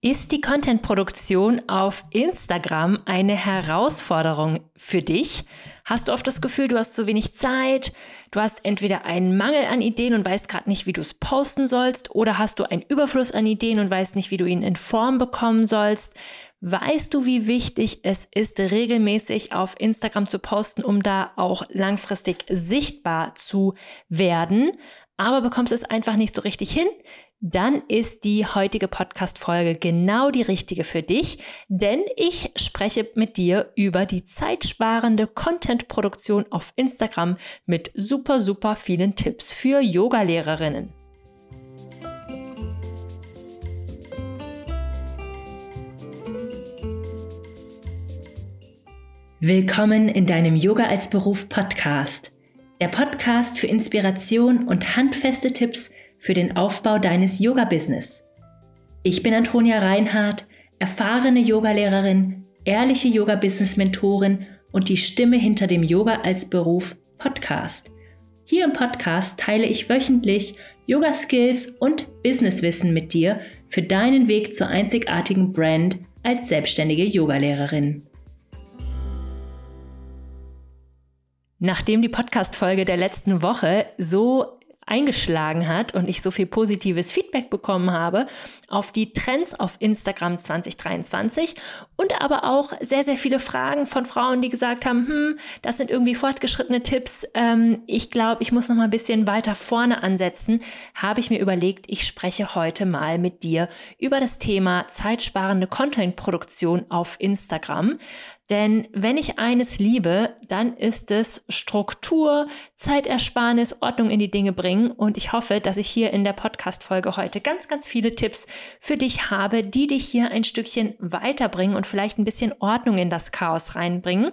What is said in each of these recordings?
Ist die Content-Produktion auf Instagram eine Herausforderung für dich? Hast du oft das Gefühl, du hast zu wenig Zeit, du hast entweder einen Mangel an Ideen und weißt gerade nicht, wie du es posten sollst, oder hast du einen Überfluss an Ideen und weißt nicht, wie du ihn in Form bekommen sollst? Weißt du, wie wichtig es ist, regelmäßig auf Instagram zu posten, um da auch langfristig sichtbar zu werden? aber bekommst es einfach nicht so richtig hin, dann ist die heutige Podcast-Folge genau die richtige für dich, denn ich spreche mit dir über die zeitsparende Content-Produktion auf Instagram mit super, super vielen Tipps für Yogalehrerinnen. Willkommen in deinem Yoga als Beruf Podcast der Podcast für Inspiration und handfeste Tipps für den Aufbau deines Yoga-Business. Ich bin Antonia Reinhardt, erfahrene Yogalehrerin, ehrliche Yoga-Business-Mentorin und die Stimme hinter dem Yoga als Beruf Podcast. Hier im Podcast teile ich wöchentlich Yoga-Skills und Businesswissen mit dir für deinen Weg zur einzigartigen Brand als selbstständige Yogalehrerin. Nachdem die Podcast-Folge der letzten Woche so eingeschlagen hat und ich so viel positives Feedback bekommen habe auf die Trends auf Instagram 2023 und aber auch sehr, sehr viele Fragen von Frauen, die gesagt haben, hm, das sind irgendwie fortgeschrittene Tipps. Ähm, ich glaube, ich muss noch mal ein bisschen weiter vorne ansetzen, habe ich mir überlegt, ich spreche heute mal mit dir über das Thema zeitsparende Content-Produktion auf Instagram. Denn wenn ich eines liebe, dann ist es Struktur, Zeitersparnis, Ordnung in die Dinge bringen. Und ich hoffe, dass ich hier in der Podcast-Folge heute ganz, ganz viele Tipps für dich habe, die dich hier ein Stückchen weiterbringen und vielleicht ein bisschen Ordnung in das Chaos reinbringen.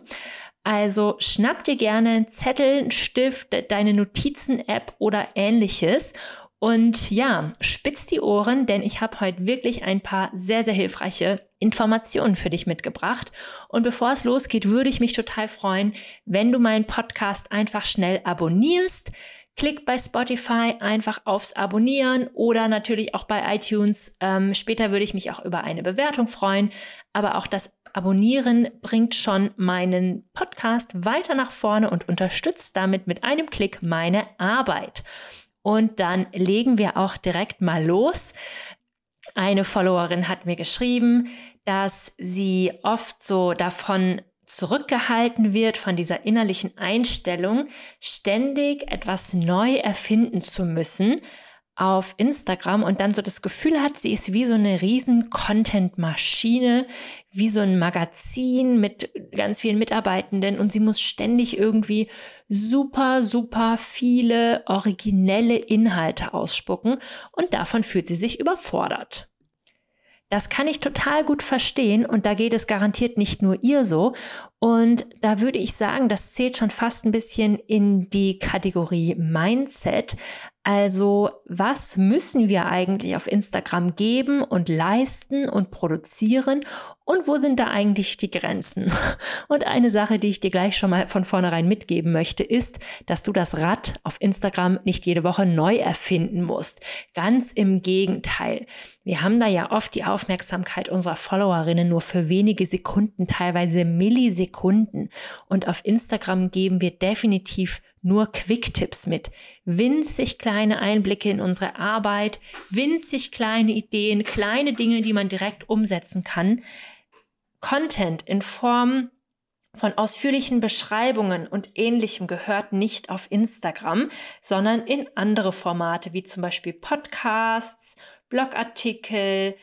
Also schnapp dir gerne Zettel, Stift, deine Notizen-App oder ähnliches und ja, spitz die Ohren, denn ich habe heute wirklich ein paar sehr, sehr hilfreiche Informationen für dich mitgebracht. Und bevor es losgeht, würde ich mich total freuen, wenn du meinen Podcast einfach schnell abonnierst. Klick bei Spotify einfach aufs Abonnieren oder natürlich auch bei iTunes. Ähm, später würde ich mich auch über eine Bewertung freuen. Aber auch das Abonnieren bringt schon meinen Podcast weiter nach vorne und unterstützt damit mit einem Klick meine Arbeit. Und dann legen wir auch direkt mal los. Eine Followerin hat mir geschrieben, dass sie oft so davon zurückgehalten wird, von dieser innerlichen Einstellung, ständig etwas neu erfinden zu müssen, auf Instagram. Und dann so das Gefühl hat, sie ist wie so eine riesen Content-Maschine, wie so ein Magazin mit ganz vielen Mitarbeitenden. Und sie muss ständig irgendwie super, super viele originelle Inhalte ausspucken. Und davon fühlt sie sich überfordert. Das kann ich total gut verstehen und da geht es garantiert nicht nur ihr so. Und da würde ich sagen, das zählt schon fast ein bisschen in die Kategorie Mindset. Also was müssen wir eigentlich auf Instagram geben und leisten und produzieren und wo sind da eigentlich die Grenzen? Und eine Sache, die ich dir gleich schon mal von vornherein mitgeben möchte, ist, dass du das Rad auf Instagram nicht jede Woche neu erfinden musst. Ganz im Gegenteil. Wir haben da ja oft die Aufmerksamkeit unserer Followerinnen nur für wenige Sekunden, teilweise Millisekunden. Und auf Instagram geben wir definitiv nur Quick-Tipps mit. Winzig kleine Einblicke in unsere Arbeit, winzig kleine Ideen, kleine Dinge, die man direkt umsetzen kann. Content in Form von ausführlichen Beschreibungen und ähnlichem gehört nicht auf Instagram, sondern in andere Formate wie zum Beispiel Podcasts, Blogartikel,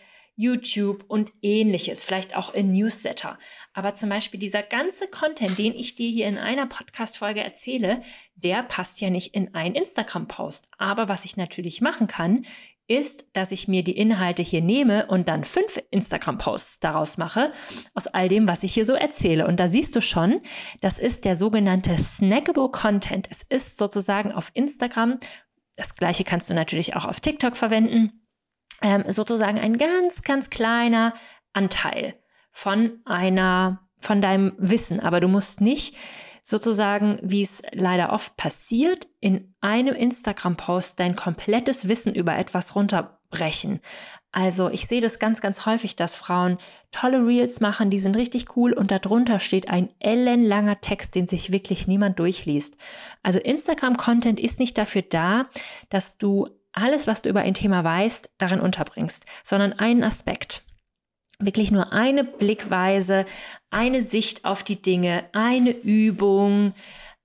YouTube und ähnliches, vielleicht auch in Newsletter. Aber zum Beispiel dieser ganze Content, den ich dir hier in einer Podcast-Folge erzähle, der passt ja nicht in einen Instagram-Post. Aber was ich natürlich machen kann, ist, dass ich mir die Inhalte hier nehme und dann fünf Instagram-Posts daraus mache, aus all dem, was ich hier so erzähle. Und da siehst du schon, das ist der sogenannte Snackable Content. Es ist sozusagen auf Instagram, das gleiche kannst du natürlich auch auf TikTok verwenden, ähm, sozusagen ein ganz, ganz kleiner Anteil von einer, von deinem Wissen. Aber du musst nicht sozusagen, wie es leider oft passiert, in einem Instagram-Post dein komplettes Wissen über etwas runter brechen. Also ich sehe das ganz, ganz häufig, dass Frauen tolle Reels machen, die sind richtig cool und darunter steht ein ellenlanger Text, den sich wirklich niemand durchliest. Also Instagram-Content ist nicht dafür da, dass du alles, was du über ein Thema weißt, darin unterbringst, sondern einen Aspekt. Wirklich nur eine Blickweise, eine Sicht auf die Dinge, eine Übung,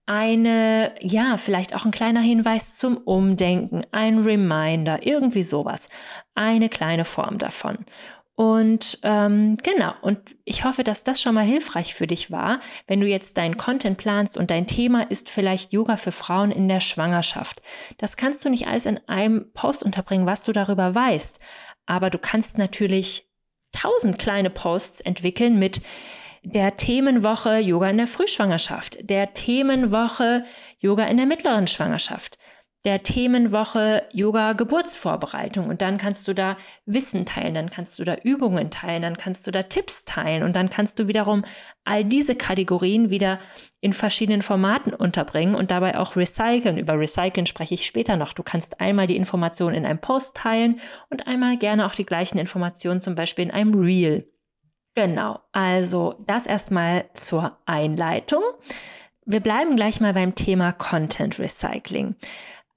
eine, ja, vielleicht auch ein kleiner Hinweis zum Umdenken, ein Reminder, irgendwie sowas. Eine kleine Form davon. Und ähm, genau, und ich hoffe, dass das schon mal hilfreich für dich war, wenn du jetzt deinen Content planst und dein Thema ist vielleicht Yoga für Frauen in der Schwangerschaft. Das kannst du nicht alles in einem Post unterbringen, was du darüber weißt. Aber du kannst natürlich tausend kleine Posts entwickeln mit der Themenwoche Yoga in der Frühschwangerschaft, der Themenwoche Yoga in der mittleren Schwangerschaft, der Themenwoche Yoga Geburtsvorbereitung und dann kannst du da Wissen teilen, dann kannst du da Übungen teilen, dann kannst du da Tipps teilen und dann kannst du wiederum all diese Kategorien wieder in verschiedenen Formaten unterbringen und dabei auch recyceln. Über Recyceln spreche ich später noch. Du kannst einmal die Informationen in einem Post teilen und einmal gerne auch die gleichen Informationen zum Beispiel in einem Reel. Genau, also das erstmal zur Einleitung. Wir bleiben gleich mal beim Thema Content Recycling.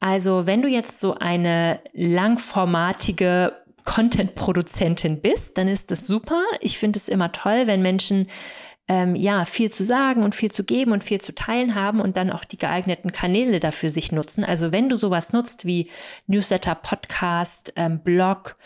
Also wenn du jetzt so eine langformatige Content-Produzentin bist, dann ist das super. Ich finde es immer toll, wenn Menschen ähm, ja viel zu sagen und viel zu geben und viel zu teilen haben und dann auch die geeigneten Kanäle dafür sich nutzen. Also wenn du sowas nutzt wie Newsletter, Podcast, ähm, Blog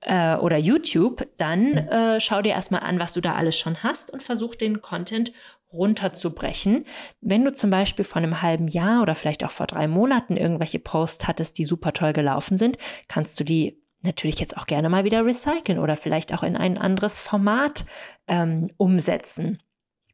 äh, oder YouTube, dann äh, schau dir erstmal an, was du da alles schon hast und versuch den Content runterzubrechen. Wenn du zum Beispiel vor einem halben Jahr oder vielleicht auch vor drei Monaten irgendwelche Posts hattest, die super toll gelaufen sind, kannst du die natürlich jetzt auch gerne mal wieder recyceln oder vielleicht auch in ein anderes Format ähm, umsetzen.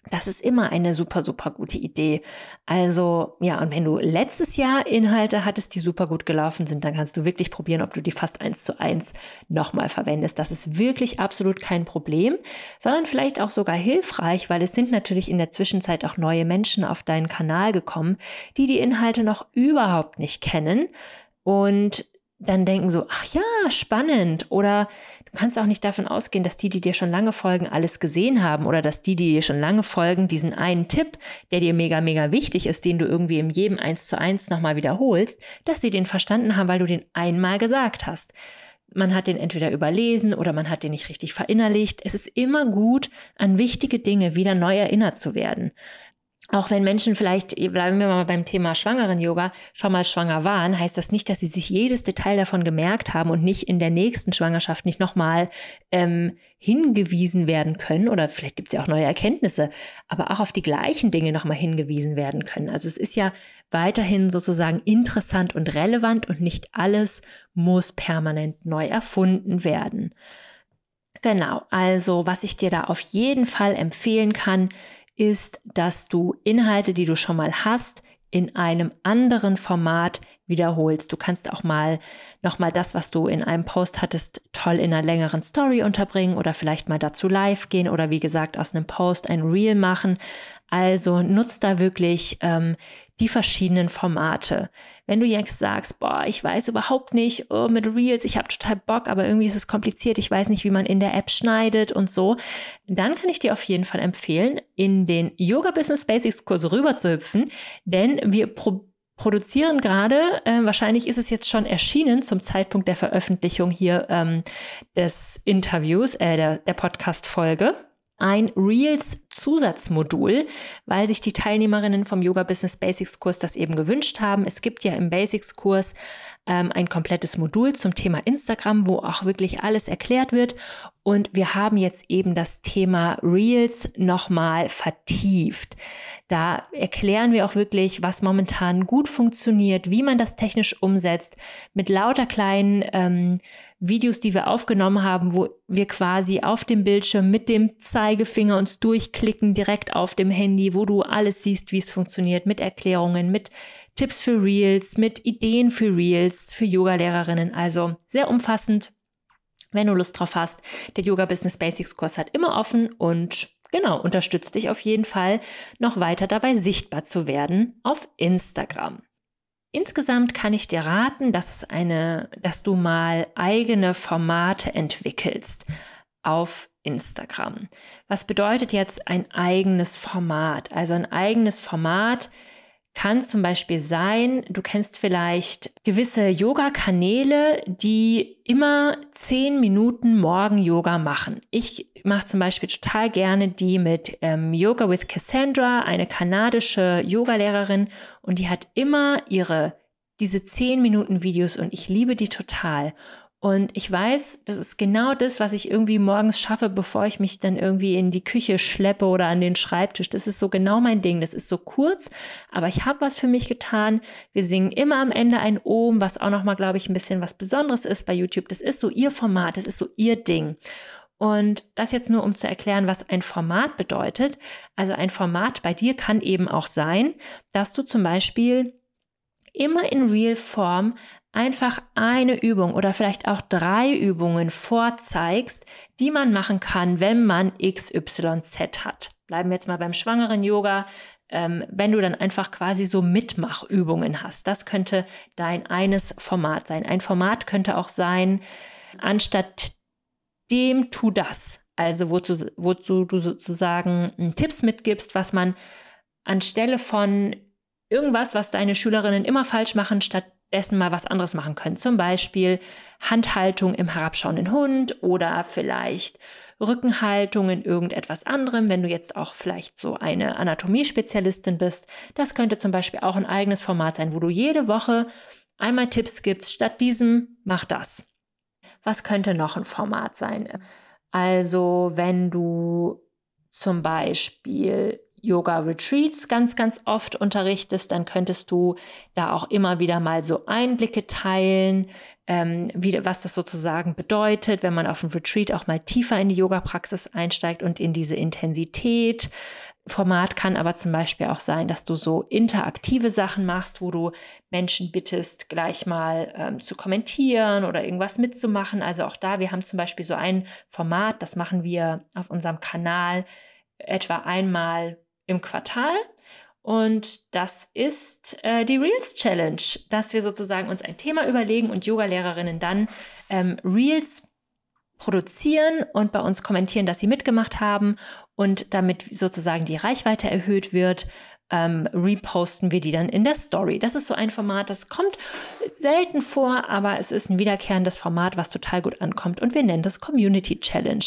Das ist immer eine super, super gute Idee. Also, ja, und wenn du letztes Jahr Inhalte hattest, die super gut gelaufen sind, dann kannst du wirklich probieren, ob du die fast eins zu eins nochmal verwendest. Das ist wirklich absolut kein Problem, sondern vielleicht auch sogar hilfreich, weil es sind natürlich in der Zwischenzeit auch neue Menschen auf deinen Kanal gekommen, die die Inhalte noch überhaupt nicht kennen. Und dann denken so, ach ja, spannend. Oder du kannst auch nicht davon ausgehen, dass die, die dir schon lange folgen, alles gesehen haben oder dass die, die dir schon lange folgen, diesen einen Tipp, der dir mega, mega wichtig ist, den du irgendwie in jedem eins zu eins nochmal wiederholst, dass sie den verstanden haben, weil du den einmal gesagt hast. Man hat den entweder überlesen oder man hat den nicht richtig verinnerlicht. Es ist immer gut, an wichtige Dinge wieder neu erinnert zu werden auch wenn Menschen vielleicht, bleiben wir mal beim Thema Schwangeren-Yoga, schon mal schwanger waren, heißt das nicht, dass sie sich jedes Detail davon gemerkt haben und nicht in der nächsten Schwangerschaft nicht nochmal ähm, hingewiesen werden können. Oder vielleicht gibt es ja auch neue Erkenntnisse, aber auch auf die gleichen Dinge nochmal hingewiesen werden können. Also es ist ja weiterhin sozusagen interessant und relevant und nicht alles muss permanent neu erfunden werden. Genau, also was ich dir da auf jeden Fall empfehlen kann, ist, dass du Inhalte, die du schon mal hast, in einem anderen Format wiederholst. Du kannst auch mal nochmal das, was du in einem Post hattest, toll in einer längeren Story unterbringen oder vielleicht mal dazu live gehen oder wie gesagt aus einem Post ein Reel machen. Also nutzt da wirklich ähm, die verschiedenen Formate. Wenn du jetzt sagst, boah, ich weiß überhaupt nicht oh, mit Reels, ich habe total Bock, aber irgendwie ist es kompliziert, ich weiß nicht, wie man in der App schneidet und so, dann kann ich dir auf jeden Fall empfehlen, in den Yoga Business Basics Kurs rüber zu hüpfen, denn wir pro produzieren gerade, äh, wahrscheinlich ist es jetzt schon erschienen zum Zeitpunkt der Veröffentlichung hier ähm, des Interviews, äh, der, der Podcast-Folge ein Reels-Zusatzmodul, weil sich die Teilnehmerinnen vom Yoga Business Basics Kurs das eben gewünscht haben. Es gibt ja im Basics Kurs ähm, ein komplettes Modul zum Thema Instagram, wo auch wirklich alles erklärt wird. Und wir haben jetzt eben das Thema Reels nochmal vertieft. Da erklären wir auch wirklich, was momentan gut funktioniert, wie man das technisch umsetzt, mit lauter kleinen ähm, Videos, die wir aufgenommen haben, wo wir quasi auf dem Bildschirm mit dem Zeigefinger uns durchklicken, direkt auf dem Handy, wo du alles siehst, wie es funktioniert, mit Erklärungen, mit Tipps für Reels, mit Ideen für Reels, für Yoga-Lehrerinnen. Also sehr umfassend. Wenn du Lust drauf hast, der Yoga Business Basics Kurs hat immer offen und genau, unterstützt dich auf jeden Fall noch weiter dabei sichtbar zu werden auf Instagram. Insgesamt kann ich dir raten, dass, eine, dass du mal eigene Formate entwickelst auf Instagram. Was bedeutet jetzt ein eigenes Format? Also ein eigenes Format kann zum Beispiel sein, du kennst vielleicht gewisse Yoga-Kanäle, die immer zehn Minuten Morgen-Yoga machen. Ich mache zum Beispiel total gerne die mit ähm, Yoga with Cassandra, eine kanadische Yogalehrerin, und die hat immer ihre diese zehn Minuten Videos und ich liebe die total. Und ich weiß, das ist genau das, was ich irgendwie morgens schaffe, bevor ich mich dann irgendwie in die Küche schleppe oder an den Schreibtisch. Das ist so genau mein Ding. Das ist so kurz, aber ich habe was für mich getan. Wir singen immer am Ende ein Ohm, was auch nochmal, glaube ich, ein bisschen was Besonderes ist bei YouTube. Das ist so ihr Format, das ist so ihr Ding. Und das jetzt nur, um zu erklären, was ein Format bedeutet. Also ein Format bei dir kann eben auch sein, dass du zum Beispiel immer in Real-Form einfach eine Übung oder vielleicht auch drei Übungen vorzeigst, die man machen kann, wenn man XYZ hat. Bleiben wir jetzt mal beim schwangeren Yoga. Ähm, wenn du dann einfach quasi so Mitmachübungen hast. Das könnte dein eines Format sein. Ein Format könnte auch sein, anstatt dem tu das. Also wozu, wozu du sozusagen hm, Tipps mitgibst, was man anstelle von irgendwas, was deine Schülerinnen immer falsch machen, stattdessen mal was anderes machen können. Zum Beispiel Handhaltung im herabschauenden Hund oder vielleicht Rückenhaltung in irgendetwas anderem, wenn du jetzt auch vielleicht so eine Anatomiespezialistin bist. Das könnte zum Beispiel auch ein eigenes Format sein, wo du jede Woche einmal Tipps gibst, statt diesem mach das. Was könnte noch ein Format sein? Also wenn du zum Beispiel Yoga-Retreats ganz, ganz oft unterrichtest, dann könntest du da auch immer wieder mal so Einblicke teilen, ähm, wie, was das sozusagen bedeutet, wenn man auf dem Retreat auch mal tiefer in die Yoga-Praxis einsteigt und in diese Intensität. Format kann aber zum Beispiel auch sein, dass du so interaktive Sachen machst, wo du Menschen bittest, gleich mal ähm, zu kommentieren oder irgendwas mitzumachen. Also auch da, wir haben zum Beispiel so ein Format, das machen wir auf unserem Kanal etwa einmal im Quartal. Und das ist äh, die Reels Challenge, dass wir sozusagen uns ein Thema überlegen und Yoga-Lehrerinnen dann ähm, Reels produzieren und bei uns kommentieren, dass sie mitgemacht haben und damit sozusagen die Reichweite erhöht wird, ähm, reposten wir die dann in der Story. Das ist so ein Format, das kommt selten vor, aber es ist ein wiederkehrendes Format, was total gut ankommt und wir nennen das Community Challenge.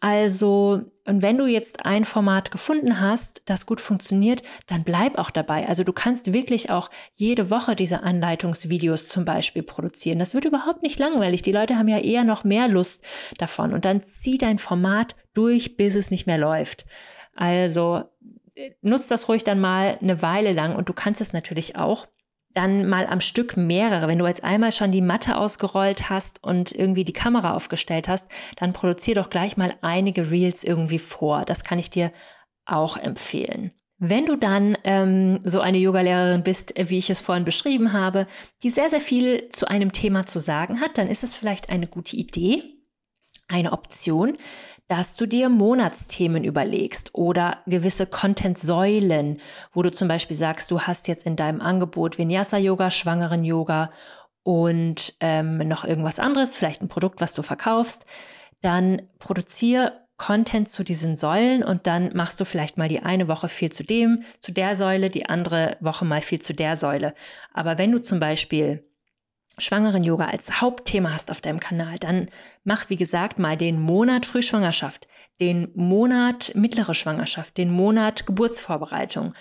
Also, und wenn du jetzt ein Format gefunden hast, das gut funktioniert, dann bleib auch dabei. Also du kannst wirklich auch jede Woche diese Anleitungsvideos zum Beispiel produzieren. Das wird überhaupt nicht langweilig. Die Leute haben ja eher noch mehr Lust davon und dann zieh dein Format durch, bis es nicht mehr läuft. Also nutzt das ruhig dann mal eine Weile lang und du kannst es natürlich auch dann mal am Stück mehrere. Wenn du jetzt einmal schon die Matte ausgerollt hast und irgendwie die Kamera aufgestellt hast, dann produzier doch gleich mal einige Reels irgendwie vor. Das kann ich dir auch empfehlen. Wenn du dann ähm, so eine Yogalehrerin bist, wie ich es vorhin beschrieben habe, die sehr, sehr viel zu einem Thema zu sagen hat, dann ist es vielleicht eine gute Idee, eine Option, dass du dir Monatsthemen überlegst oder gewisse Content-Säulen, wo du zum Beispiel sagst, du hast jetzt in deinem Angebot Vinyasa-Yoga, Schwangeren-Yoga und ähm, noch irgendwas anderes, vielleicht ein Produkt, was du verkaufst, dann produziere Content zu diesen Säulen und dann machst du vielleicht mal die eine Woche viel zu dem, zu der Säule, die andere Woche mal viel zu der Säule. Aber wenn du zum Beispiel Schwangeren-Yoga als Hauptthema hast auf deinem Kanal, dann mach, wie gesagt, mal den Monat Frühschwangerschaft, den Monat mittlere Schwangerschaft, den Monat Geburtsvorbereitung.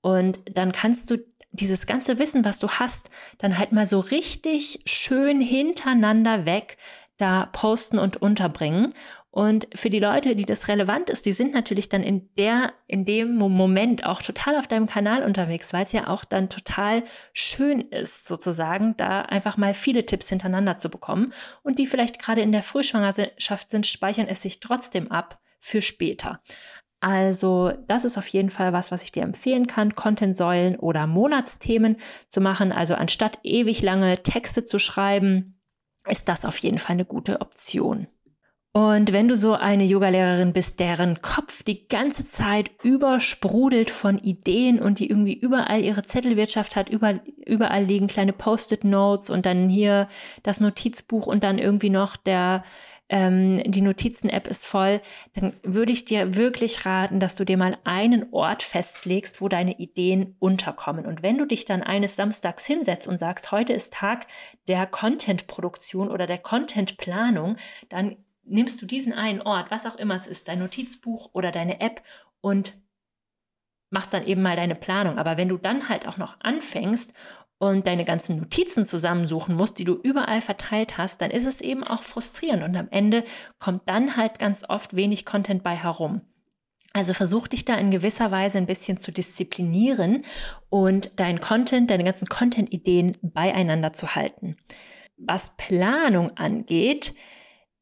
Und dann kannst du dieses ganze Wissen, was du hast, dann halt mal so richtig schön hintereinander weg da posten und unterbringen. Und für die Leute, die das relevant ist, die sind natürlich dann in der, in dem Moment auch total auf deinem Kanal unterwegs, weil es ja auch dann total schön ist, sozusagen, da einfach mal viele Tipps hintereinander zu bekommen. Und die vielleicht gerade in der Frühschwangerschaft sind, speichern es sich trotzdem ab für später. Also, das ist auf jeden Fall was, was ich dir empfehlen kann, Content-Säulen oder Monatsthemen zu machen. Also, anstatt ewig lange Texte zu schreiben, ist das auf jeden Fall eine gute Option. Und wenn du so eine Yogalehrerin bist, deren Kopf die ganze Zeit übersprudelt von Ideen und die irgendwie überall ihre Zettelwirtschaft hat, überall, überall liegen kleine Post-it-Notes und dann hier das Notizbuch und dann irgendwie noch der ähm, die Notizen-App ist voll, dann würde ich dir wirklich raten, dass du dir mal einen Ort festlegst, wo deine Ideen unterkommen. Und wenn du dich dann eines Samstags hinsetzt und sagst, heute ist Tag der Content-Produktion oder der Content-Planung, dann nimmst du diesen einen Ort, was auch immer es ist, dein Notizbuch oder deine App und machst dann eben mal deine Planung. Aber wenn du dann halt auch noch anfängst und deine ganzen Notizen zusammensuchen musst, die du überall verteilt hast, dann ist es eben auch frustrierend und am Ende kommt dann halt ganz oft wenig Content bei herum. Also versuch dich da in gewisser Weise ein bisschen zu disziplinieren und dein Content, deine ganzen Content-Ideen beieinander zu halten. Was Planung angeht,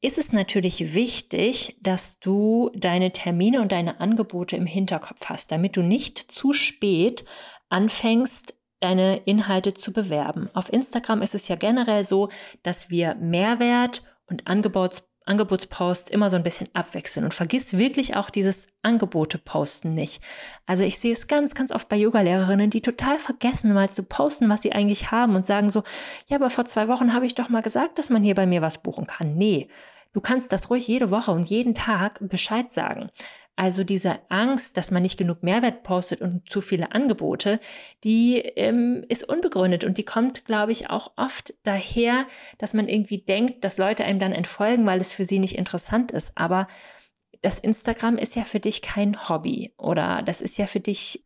ist es natürlich wichtig, dass du deine Termine und deine Angebote im Hinterkopf hast, damit du nicht zu spät anfängst, deine Inhalte zu bewerben. Auf Instagram ist es ja generell so, dass wir Mehrwert und Angebots Angebotsposts immer so ein bisschen abwechseln und vergiss wirklich auch dieses Angebote-Posten nicht. Also ich sehe es ganz, ganz oft bei Yogalehrerinnen, die total vergessen, mal zu posten, was sie eigentlich haben und sagen so, ja, aber vor zwei Wochen habe ich doch mal gesagt, dass man hier bei mir was buchen kann. Nee, du kannst das ruhig jede Woche und jeden Tag Bescheid sagen. Also diese Angst, dass man nicht genug Mehrwert postet und zu viele Angebote, die ähm, ist unbegründet und die kommt, glaube ich, auch oft daher, dass man irgendwie denkt, dass Leute einem dann entfolgen, weil es für sie nicht interessant ist. Aber das Instagram ist ja für dich kein Hobby oder das ist ja für dich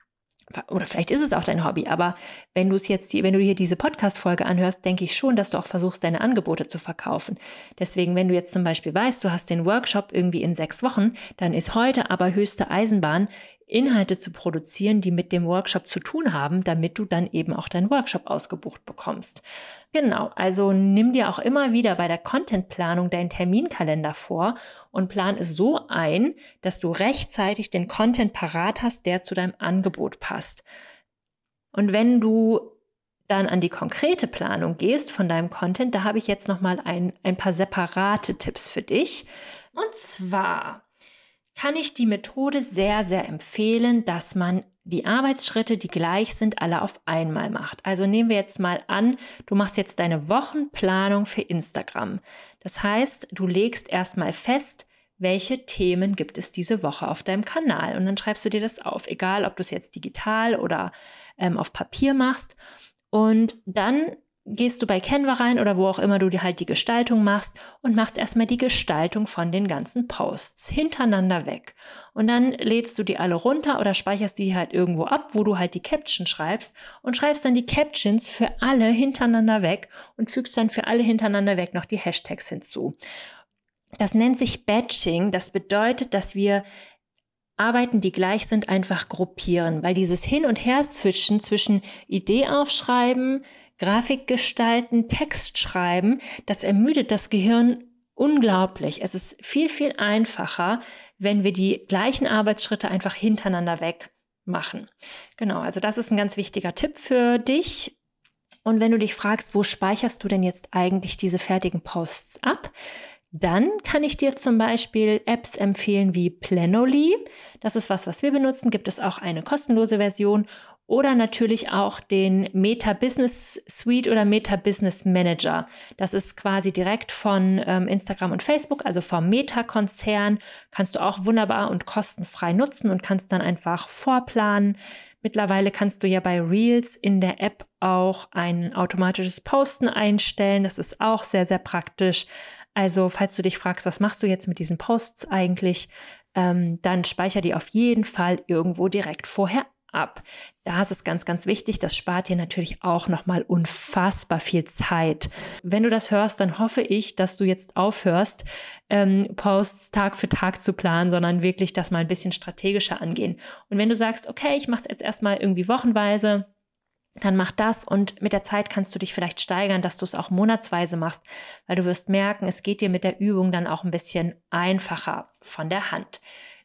oder vielleicht ist es auch dein Hobby, aber wenn du es jetzt, wenn du hier diese Podcast-Folge anhörst, denke ich schon, dass du auch versuchst, deine Angebote zu verkaufen. Deswegen, wenn du jetzt zum Beispiel weißt, du hast den Workshop irgendwie in sechs Wochen, dann ist heute aber höchste Eisenbahn, Inhalte zu produzieren, die mit dem Workshop zu tun haben, damit du dann eben auch deinen Workshop ausgebucht bekommst. Genau, also nimm dir auch immer wieder bei der Contentplanung deinen Terminkalender vor und plan es so ein, dass du rechtzeitig den Content parat hast, der zu deinem Angebot passt. Und wenn du dann an die konkrete Planung gehst von deinem Content, da habe ich jetzt noch mal ein, ein paar separate Tipps für dich. Und zwar kann ich die Methode sehr, sehr empfehlen, dass man die Arbeitsschritte, die gleich sind, alle auf einmal macht. Also nehmen wir jetzt mal an, du machst jetzt deine Wochenplanung für Instagram. Das heißt, du legst erstmal fest, welche Themen gibt es diese Woche auf deinem Kanal. Und dann schreibst du dir das auf, egal ob du es jetzt digital oder ähm, auf Papier machst. Und dann gehst du bei Canva rein oder wo auch immer du dir halt die Gestaltung machst und machst erstmal die Gestaltung von den ganzen Posts hintereinander weg. Und dann lädst du die alle runter oder speicherst die halt irgendwo ab, wo du halt die Caption schreibst und schreibst dann die Captions für alle hintereinander weg und fügst dann für alle hintereinander weg noch die Hashtags hinzu. Das nennt sich Batching. Das bedeutet, dass wir Arbeiten, die gleich sind, einfach gruppieren, weil dieses Hin- und Her-Switchen zwischen Idee aufschreiben, Grafik gestalten, Text schreiben, das ermüdet das Gehirn unglaublich. Es ist viel, viel einfacher, wenn wir die gleichen Arbeitsschritte einfach hintereinander weg machen. Genau, also das ist ein ganz wichtiger Tipp für dich. Und wenn du dich fragst, wo speicherst du denn jetzt eigentlich diese fertigen Posts ab? Dann kann ich dir zum Beispiel Apps empfehlen wie Planoly. Das ist was, was wir benutzen. Gibt es auch eine kostenlose Version oder natürlich auch den Meta Business Suite oder Meta Business Manager. Das ist quasi direkt von ähm, Instagram und Facebook, also vom Meta-Konzern. Kannst du auch wunderbar und kostenfrei nutzen und kannst dann einfach vorplanen. Mittlerweile kannst du ja bei Reels in der App auch ein automatisches Posten einstellen. Das ist auch sehr, sehr praktisch. Also, falls du dich fragst, was machst du jetzt mit diesen Posts eigentlich, ähm, dann speicher die auf jeden Fall irgendwo direkt vorher ab. Da ist ganz, ganz wichtig. Das spart dir natürlich auch nochmal unfassbar viel Zeit. Wenn du das hörst, dann hoffe ich, dass du jetzt aufhörst, ähm, Posts Tag für Tag zu planen, sondern wirklich das mal ein bisschen strategischer angehen. Und wenn du sagst, okay, ich mache es jetzt erstmal irgendwie wochenweise, dann mach das und mit der Zeit kannst du dich vielleicht steigern, dass du es auch monatsweise machst, weil du wirst merken, es geht dir mit der Übung dann auch ein bisschen einfacher von der Hand.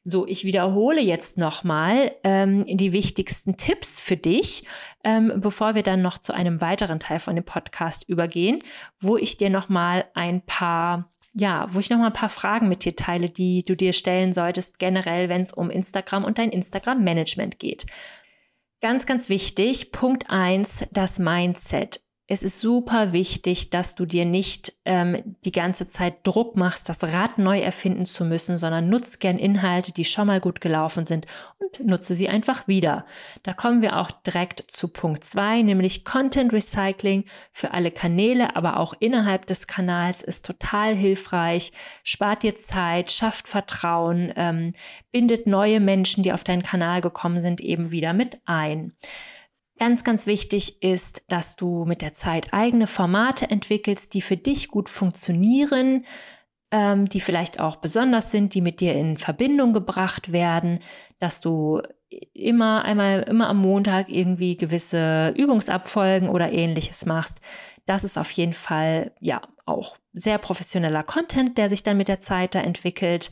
So, ich wiederhole jetzt nochmal ähm, die wichtigsten Tipps für dich, ähm, bevor wir dann noch zu einem weiteren Teil von dem Podcast übergehen, wo ich dir nochmal ein paar ja, wo ich noch mal ein paar Fragen mit dir teile, die du dir stellen solltest, generell, wenn es um Instagram und dein Instagram-Management geht. Ganz, ganz wichtig, Punkt eins: das Mindset es ist super wichtig, dass du dir nicht ähm, die ganze Zeit Druck machst, das Rad neu erfinden zu müssen, sondern nutz gern Inhalte, die schon mal gut gelaufen sind und nutze sie einfach wieder. Da kommen wir auch direkt zu Punkt zwei, nämlich Content Recycling für alle Kanäle, aber auch innerhalb des Kanals ist total hilfreich, spart dir Zeit, schafft Vertrauen, ähm, bindet neue Menschen, die auf deinen Kanal gekommen sind, eben wieder mit ein. Ganz, ganz wichtig ist, dass du mit der Zeit eigene Formate entwickelst, die für dich gut funktionieren, ähm, die vielleicht auch besonders sind, die mit dir in Verbindung gebracht werden, dass du immer einmal, immer am Montag irgendwie gewisse Übungsabfolgen oder ähnliches machst. Das ist auf jeden Fall, ja, auch sehr professioneller Content, der sich dann mit der Zeit da entwickelt.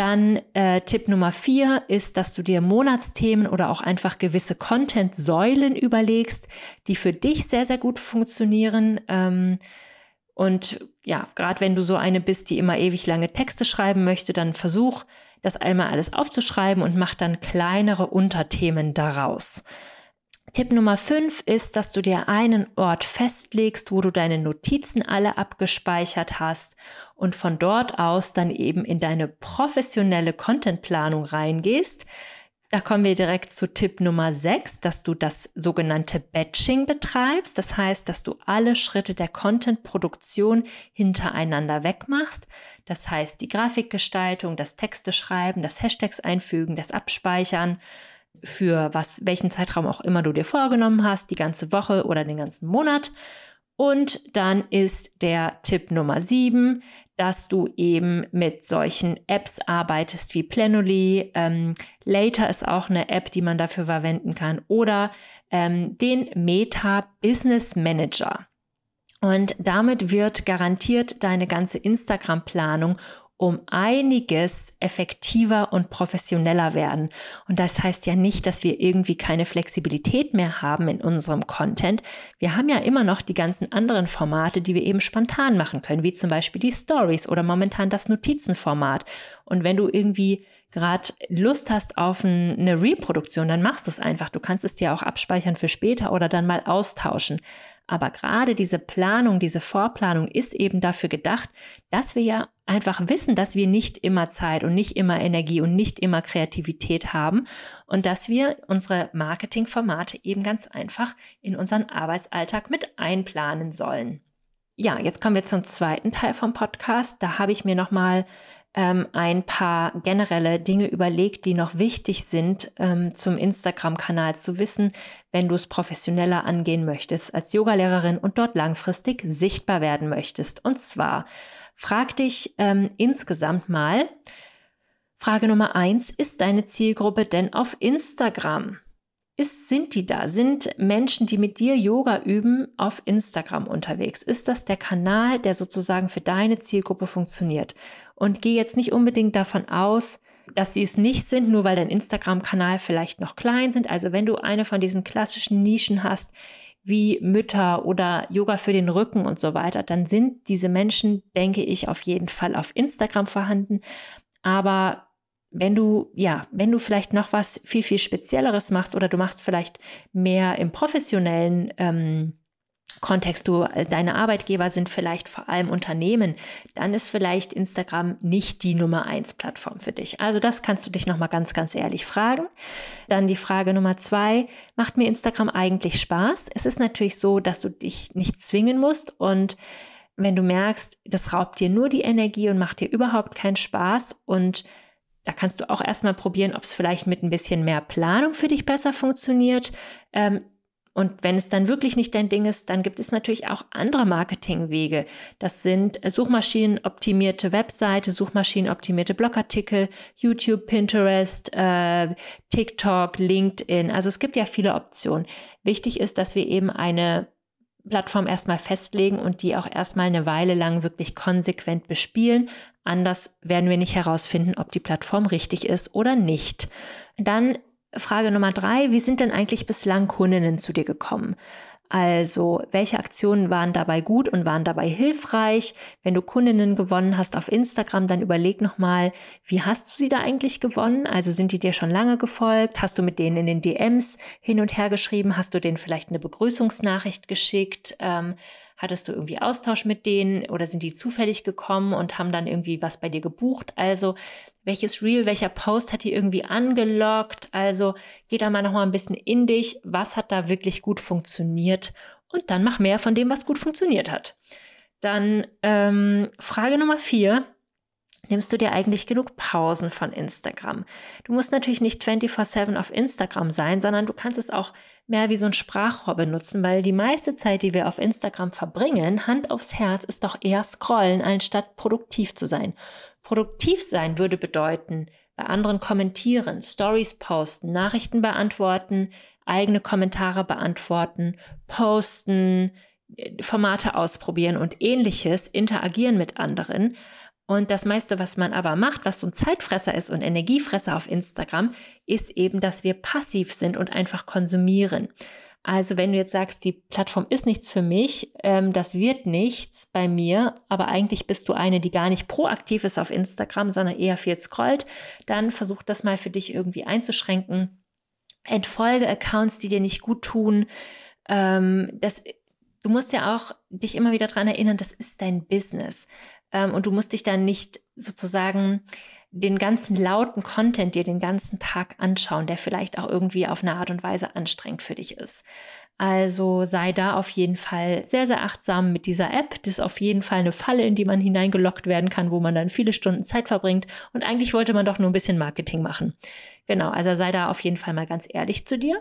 Dann äh, Tipp Nummer vier ist, dass du dir Monatsthemen oder auch einfach gewisse Content-Säulen überlegst, die für dich sehr, sehr gut funktionieren. Ähm, und ja, gerade wenn du so eine bist, die immer ewig lange Texte schreiben möchte, dann versuch, das einmal alles aufzuschreiben und mach dann kleinere Unterthemen daraus. Tipp Nummer 5 ist, dass du dir einen Ort festlegst, wo du deine Notizen alle abgespeichert hast und von dort aus dann eben in deine professionelle Contentplanung reingehst. Da kommen wir direkt zu Tipp Nummer 6, dass du das sogenannte Batching betreibst. Das heißt, dass du alle Schritte der Contentproduktion hintereinander wegmachst. Das heißt, die Grafikgestaltung, das Texte schreiben, das Hashtags einfügen, das Abspeichern, für was, welchen Zeitraum auch immer du dir vorgenommen hast, die ganze Woche oder den ganzen Monat. Und dann ist der Tipp Nummer sieben, dass du eben mit solchen Apps arbeitest wie Planoly. Ähm, Later ist auch eine App, die man dafür verwenden kann. Oder ähm, den Meta Business Manager. Und damit wird garantiert deine ganze Instagram-Planung um einiges effektiver und professioneller werden. Und das heißt ja nicht, dass wir irgendwie keine Flexibilität mehr haben in unserem Content. Wir haben ja immer noch die ganzen anderen Formate, die wir eben spontan machen können, wie zum Beispiel die Stories oder momentan das Notizenformat. Und wenn du irgendwie gerade Lust hast auf eine Reproduktion, dann machst du es einfach. Du kannst es dir auch abspeichern für später oder dann mal austauschen. Aber gerade diese Planung, diese Vorplanung ist eben dafür gedacht, dass wir ja einfach wissen, dass wir nicht immer Zeit und nicht immer Energie und nicht immer Kreativität haben und dass wir unsere Marketingformate eben ganz einfach in unseren Arbeitsalltag mit einplanen sollen. Ja, jetzt kommen wir zum zweiten Teil vom Podcast. Da habe ich mir nochmal ähm, ein paar generelle Dinge überlegt, die noch wichtig sind ähm, zum Instagram-Kanal zu wissen, wenn du es professioneller angehen möchtest als Yogalehrerin und dort langfristig sichtbar werden möchtest. Und zwar frag dich ähm, insgesamt mal, Frage Nummer eins, ist deine Zielgruppe denn auf Instagram? Ist, sind die da? Sind Menschen, die mit dir Yoga üben, auf Instagram unterwegs? Ist das der Kanal, der sozusagen für deine Zielgruppe funktioniert? Und geh jetzt nicht unbedingt davon aus, dass sie es nicht sind, nur weil dein Instagram-Kanal vielleicht noch klein sind. Also wenn du eine von diesen klassischen Nischen hast, wie Mütter oder Yoga für den Rücken und so weiter, dann sind diese Menschen, denke ich, auf jeden Fall auf Instagram vorhanden. Aber wenn du, ja, wenn du vielleicht noch was viel, viel Spezielleres machst oder du machst vielleicht mehr im professionellen ähm, Kontext, du, deine Arbeitgeber sind vielleicht vor allem Unternehmen, dann ist vielleicht Instagram nicht die Nummer eins Plattform für dich. Also das kannst du dich nochmal ganz, ganz ehrlich fragen. Dann die Frage Nummer zwei, macht mir Instagram eigentlich Spaß? Es ist natürlich so, dass du dich nicht zwingen musst und wenn du merkst, das raubt dir nur die Energie und macht dir überhaupt keinen Spaß und da kannst du auch erstmal probieren, ob es vielleicht mit ein bisschen mehr Planung für dich besser funktioniert. Ähm, und wenn es dann wirklich nicht dein Ding ist, dann gibt es natürlich auch andere Marketingwege. Das sind suchmaschinenoptimierte Webseite, suchmaschinenoptimierte Blogartikel, YouTube, Pinterest, äh, TikTok, LinkedIn. Also es gibt ja viele Optionen. Wichtig ist, dass wir eben eine Plattform erstmal festlegen und die auch erstmal eine Weile lang wirklich konsequent bespielen. Anders werden wir nicht herausfinden, ob die Plattform richtig ist oder nicht. Dann Frage Nummer drei, wie sind denn eigentlich bislang Kundinnen zu dir gekommen? Also, welche Aktionen waren dabei gut und waren dabei hilfreich? Wenn du Kundinnen gewonnen hast auf Instagram, dann überleg nochmal, wie hast du sie da eigentlich gewonnen? Also sind die dir schon lange gefolgt? Hast du mit denen in den DMs hin und her geschrieben? Hast du denen vielleicht eine Begrüßungsnachricht geschickt? Ähm, Hattest du irgendwie Austausch mit denen oder sind die zufällig gekommen und haben dann irgendwie was bei dir gebucht? Also, welches Reel, welcher Post hat die irgendwie angelockt? Also, geh da mal nochmal ein bisschen in dich. Was hat da wirklich gut funktioniert? Und dann mach mehr von dem, was gut funktioniert hat. Dann ähm, Frage Nummer vier nimmst du dir eigentlich genug Pausen von Instagram? Du musst natürlich nicht 24/7 auf Instagram sein, sondern du kannst es auch mehr wie so ein Sprachrohr benutzen, weil die meiste Zeit, die wir auf Instagram verbringen, Hand aufs Herz, ist doch eher scrollen, anstatt produktiv zu sein. Produktiv sein würde bedeuten, bei anderen kommentieren, Stories posten, Nachrichten beantworten, eigene Kommentare beantworten, posten, Formate ausprobieren und ähnliches, interagieren mit anderen. Und das meiste, was man aber macht, was so ein Zeitfresser ist und Energiefresser auf Instagram, ist eben, dass wir passiv sind und einfach konsumieren. Also wenn du jetzt sagst, die Plattform ist nichts für mich, ähm, das wird nichts bei mir, aber eigentlich bist du eine, die gar nicht proaktiv ist auf Instagram, sondern eher viel scrollt, dann versuch das mal für dich irgendwie einzuschränken. Entfolge Accounts, die dir nicht gut tun. Ähm, das, du musst ja auch dich immer wieder daran erinnern, das ist dein Business. Ähm, und du musst dich dann nicht sozusagen den ganzen lauten Content dir den ganzen Tag anschauen, der vielleicht auch irgendwie auf eine Art und Weise anstrengend für dich ist. Also sei da auf jeden Fall sehr, sehr achtsam mit dieser App. Das ist auf jeden Fall eine Falle, in die man hineingelockt werden kann, wo man dann viele Stunden Zeit verbringt. Und eigentlich wollte man doch nur ein bisschen Marketing machen. Genau, also sei da auf jeden Fall mal ganz ehrlich zu dir.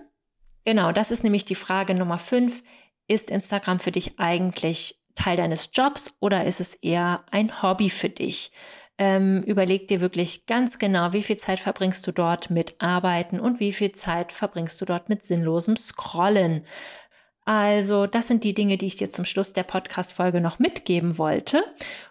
Genau, das ist nämlich die Frage Nummer fünf. Ist Instagram für dich eigentlich Teil deines Jobs oder ist es eher ein Hobby für dich? Ähm, überleg dir wirklich ganz genau, wie viel Zeit verbringst du dort mit Arbeiten und wie viel Zeit verbringst du dort mit sinnlosem Scrollen. Also, das sind die Dinge, die ich dir zum Schluss der Podcast-Folge noch mitgeben wollte.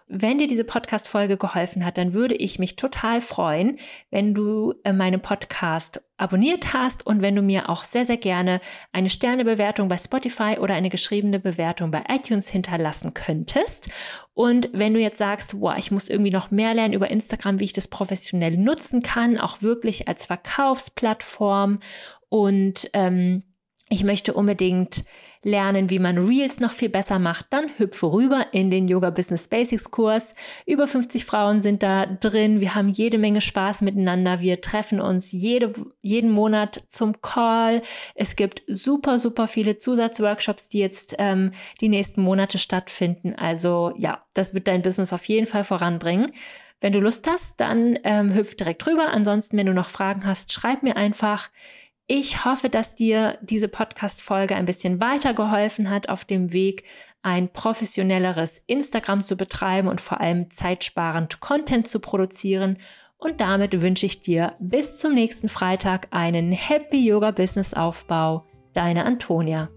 Wenn dir diese Podcast-Folge geholfen hat, dann würde ich mich total freuen, wenn du äh, meinen Podcast abonniert hast und wenn du mir auch sehr, sehr gerne eine Sternebewertung bei Spotify oder eine geschriebene Bewertung bei iTunes hinterlassen könntest. Und wenn du jetzt sagst, wow, ich muss irgendwie noch mehr lernen über Instagram, wie ich das professionell nutzen kann, auch wirklich als Verkaufsplattform und ähm, ich möchte unbedingt lernen, wie man Reels noch viel besser macht, dann hüpfe rüber in den Yoga Business Basics Kurs. Über 50 Frauen sind da drin. Wir haben jede Menge Spaß miteinander. Wir treffen uns jede, jeden Monat zum Call. Es gibt super, super viele Zusatzworkshops, die jetzt ähm, die nächsten Monate stattfinden. Also ja, das wird dein Business auf jeden Fall voranbringen. Wenn du Lust hast, dann ähm, hüpf direkt rüber. Ansonsten, wenn du noch Fragen hast, schreib mir einfach. Ich hoffe, dass dir diese Podcast-Folge ein bisschen weitergeholfen hat auf dem Weg, ein professionelleres Instagram zu betreiben und vor allem zeitsparend Content zu produzieren. Und damit wünsche ich dir bis zum nächsten Freitag einen Happy Yoga Business Aufbau. Deine Antonia.